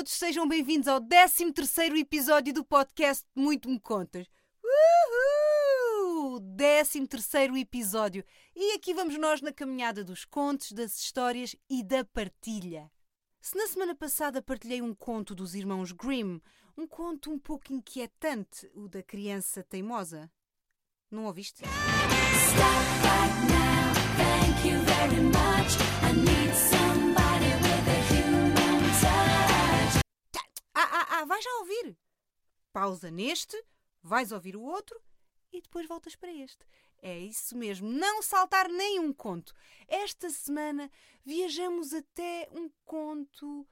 todos, sejam bem-vindos ao 13 episódio do podcast Muito Me Contas. Uhul! 13 episódio. E aqui vamos nós na caminhada dos contos, das histórias e da partilha. Se na semana passada partilhei um conto dos irmãos Grimm, um conto um pouco inquietante, o da criança teimosa, não ouviste? Stop right now, thank you very much. Ah, vais já ouvir. Pausa neste, vais ouvir o outro e depois voltas para este. É isso mesmo, não saltar nenhum conto. Esta semana viajamos até um conto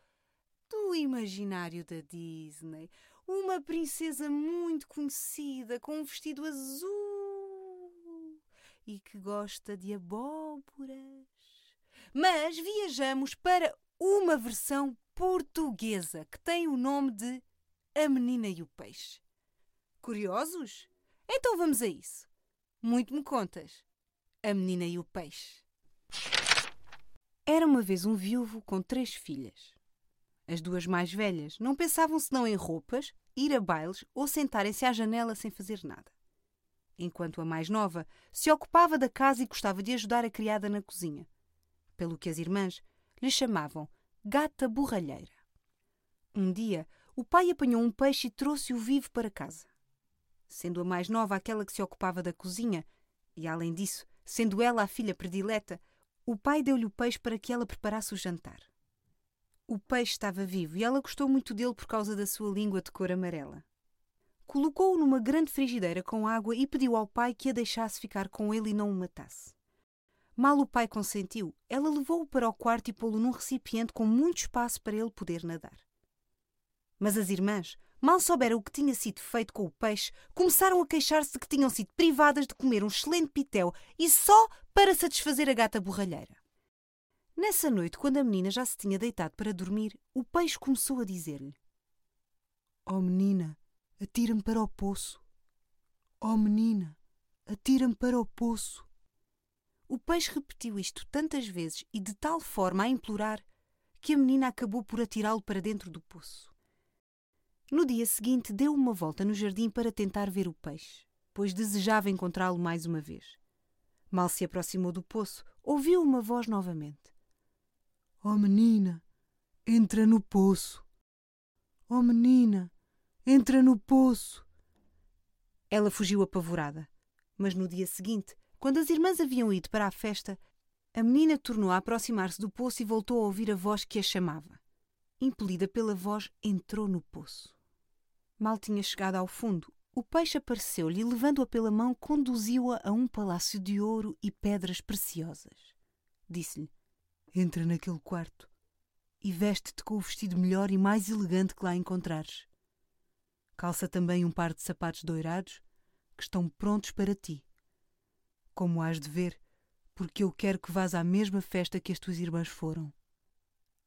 do imaginário da Disney. Uma princesa muito conhecida com um vestido azul e que gosta de abóboras. Mas viajamos para uma versão portuguesa que tem o nome de A Menina e o Peixe. Curiosos? Então vamos a isso. Muito me contas. A Menina e o Peixe. Era uma vez um viúvo com três filhas. As duas mais velhas não pensavam senão em roupas, ir a bailes ou sentarem-se à janela sem fazer nada enquanto a mais nova se ocupava da casa e gostava de ajudar a criada na cozinha, pelo que as irmãs lhe chamavam Gata Borralheira. Um dia, o pai apanhou um peixe e trouxe-o vivo para casa. Sendo a mais nova aquela que se ocupava da cozinha, e além disso, sendo ela a filha predileta, o pai deu-lhe o peixe para que ela preparasse o jantar. O peixe estava vivo e ela gostou muito dele por causa da sua língua de cor amarela colocou-o numa grande frigideira com água e pediu ao pai que a deixasse ficar com ele e não o matasse. Mal o pai consentiu, ela levou-o para o quarto e pô-lo num recipiente com muito espaço para ele poder nadar. Mas as irmãs, mal souberam o que tinha sido feito com o peixe, começaram a queixar-se de que tinham sido privadas de comer um excelente pitel e só para satisfazer a gata borralheira. Nessa noite, quando a menina já se tinha deitado para dormir, o peixe começou a dizer-lhe: Oh menina, atira-me para o poço. Oh menina, atira-me para o poço. O peixe repetiu isto tantas vezes e de tal forma a implorar que a menina acabou por atirá-lo para dentro do poço. No dia seguinte, deu uma volta no jardim para tentar ver o peixe, pois desejava encontrá-lo mais uma vez. Mal se aproximou do poço, ouviu uma voz novamente. Oh menina, entra no poço. Oh menina, Entra no poço! Ela fugiu apavorada. Mas no dia seguinte, quando as irmãs haviam ido para a festa, a menina tornou a aproximar-se do poço e voltou a ouvir a voz que a chamava. Impelida pela voz, entrou no poço. Mal tinha chegado ao fundo, o peixe apareceu-lhe e, levando-a pela mão, conduziu-a a um palácio de ouro e pedras preciosas. Disse-lhe: Entra naquele quarto e veste-te com o vestido melhor e mais elegante que lá encontrares. Calça também um par de sapatos doirados que estão prontos para ti. Como has de ver, porque eu quero que vás à mesma festa que as tuas irmãs foram.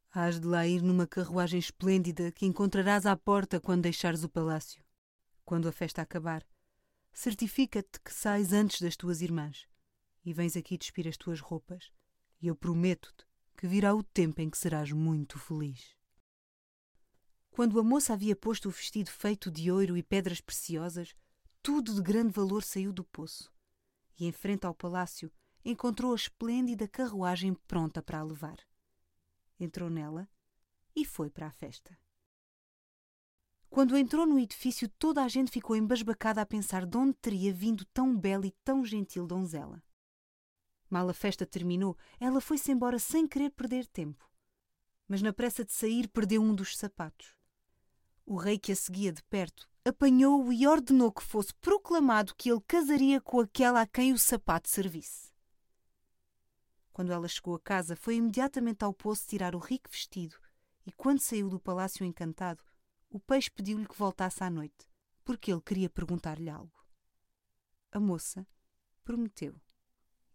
Hás de lá ir numa carruagem esplêndida que encontrarás à porta quando deixares o palácio. Quando a festa acabar, certifica-te que sais antes das tuas irmãs e vens aqui despir as tuas roupas, e eu prometo-te que virá o tempo em que serás muito feliz. Quando a moça havia posto o vestido feito de ouro e pedras preciosas, tudo de grande valor saiu do poço. E em frente ao palácio encontrou a esplêndida carruagem pronta para a levar. Entrou nela e foi para a festa. Quando entrou no edifício, toda a gente ficou embasbacada a pensar de onde teria vindo tão bela e tão gentil donzela. Mal a festa terminou, ela foi-se embora sem querer perder tempo. Mas na pressa de sair, perdeu um dos sapatos. O rei que a seguia de perto apanhou-o e ordenou que fosse proclamado que ele casaria com aquela a quem o sapato servisse. Quando ela chegou a casa, foi imediatamente ao poço tirar o rico vestido, e quando saiu do palácio encantado, o peixe pediu-lhe que voltasse à noite, porque ele queria perguntar-lhe algo. A moça prometeu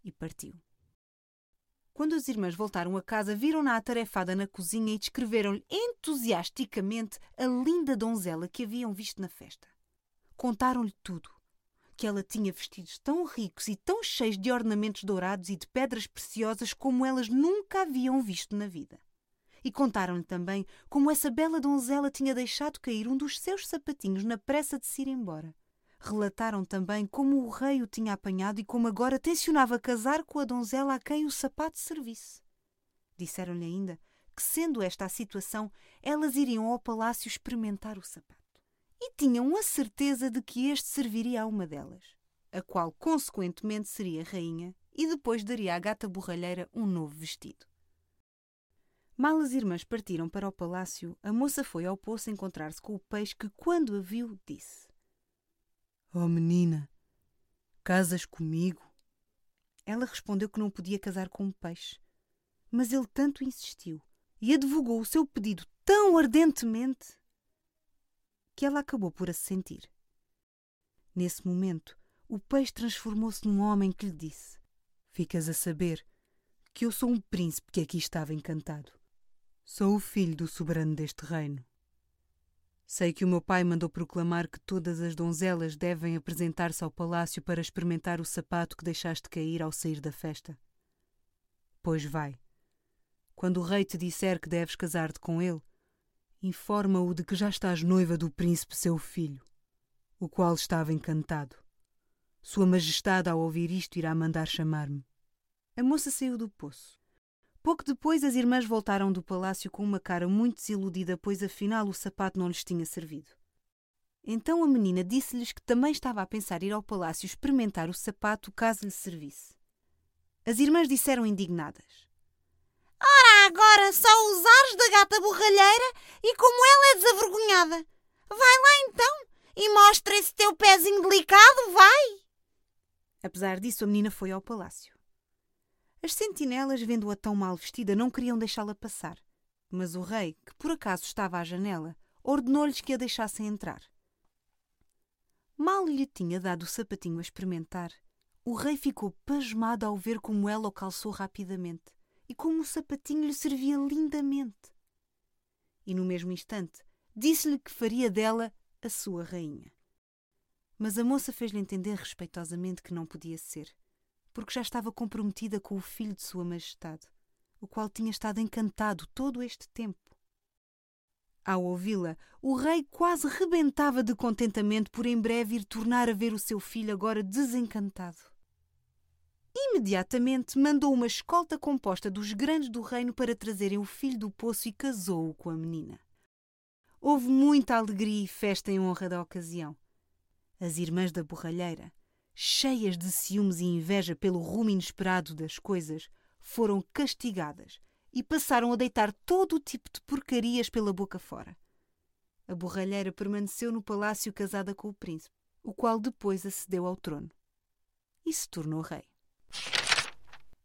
e partiu. Quando as irmãs voltaram a casa, viram-na atarefada na cozinha e descreveram-lhe entusiasticamente a linda donzela que haviam visto na festa. Contaram-lhe tudo. Que ela tinha vestidos tão ricos e tão cheios de ornamentos dourados e de pedras preciosas como elas nunca haviam visto na vida. e contaram-lhe também como essa bela donzela tinha deixado cair um dos seus sapatinhos na pressa de se ir embora. Relataram também como o rei o tinha apanhado e como agora tencionava casar com a donzela a quem o sapato servisse. Disseram-lhe ainda que, sendo esta a situação, elas iriam ao palácio experimentar o sapato. E tinham a certeza de que este serviria a uma delas, a qual, consequentemente, seria rainha e depois daria à gata borralheira um novo vestido. Mal as irmãs partiram para o palácio, a moça foi ao poço encontrar-se com o peixe que, quando a viu, disse: Oh menina, casas comigo? Ela respondeu que não podia casar com um peixe. Mas ele tanto insistiu e advogou o seu pedido tão ardentemente que ela acabou por assentir. Nesse momento, o peixe transformou-se num homem que lhe disse: Ficas a saber que eu sou um príncipe que aqui estava encantado. Sou o filho do soberano deste reino. Sei que o meu pai mandou proclamar que todas as donzelas devem apresentar-se ao palácio para experimentar o sapato que deixaste cair ao sair da festa. Pois vai. Quando o rei te disser que deves casar-te com ele, informa-o de que já estás noiva do príncipe seu filho, o qual estava encantado. Sua Majestade, ao ouvir isto, irá mandar chamar-me. A moça saiu do poço. Pouco depois, as irmãs voltaram do palácio com uma cara muito desiludida, pois afinal o sapato não lhes tinha servido. Então a menina disse-lhes que também estava a pensar ir ao palácio experimentar o sapato caso lhe servisse. As irmãs disseram indignadas: Ora, agora só usares da gata borralheira e como ela é desavergonhada. Vai lá então e mostra esse teu pezinho delicado, vai! Apesar disso, a menina foi ao palácio. As sentinelas, vendo-a tão mal vestida, não queriam deixá-la passar. Mas o rei, que por acaso estava à janela, ordenou-lhes que a deixassem entrar. Mal lhe tinha dado o sapatinho a experimentar, o rei ficou pasmado ao ver como ela o calçou rapidamente e como o sapatinho lhe servia lindamente. E no mesmo instante disse-lhe que faria dela a sua rainha. Mas a moça fez-lhe entender respeitosamente que não podia ser porque já estava comprometida com o filho de Sua Majestade, o qual tinha estado encantado todo este tempo. Ao ouvi-la, o rei quase rebentava de contentamento por em breve ir tornar a ver o seu filho agora desencantado. Imediatamente mandou uma escolta composta dos grandes do reino para trazerem o filho do poço e casou-o com a menina. Houve muita alegria e festa em honra da ocasião. As irmãs da borralheira, cheias de ciúmes e inveja pelo rumo inesperado das coisas, foram castigadas e passaram a deitar todo o tipo de porcarias pela boca fora. A borralheira permaneceu no palácio casada com o príncipe, o qual depois acedeu ao trono e se tornou rei.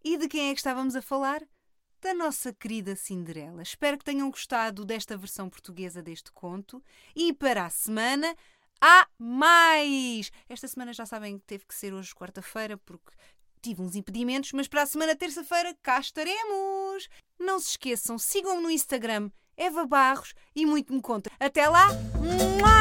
E de quem é que estávamos a falar? Da nossa querida Cinderela. Espero que tenham gostado desta versão portuguesa deste conto e para a semana há mais! Esta semana já sabem que teve que ser hoje quarta-feira porque tive uns impedimentos, mas para a semana terça-feira cá estaremos! Não se esqueçam, sigam-me no Instagram Eva Barros e muito me conta. Até lá! Mua!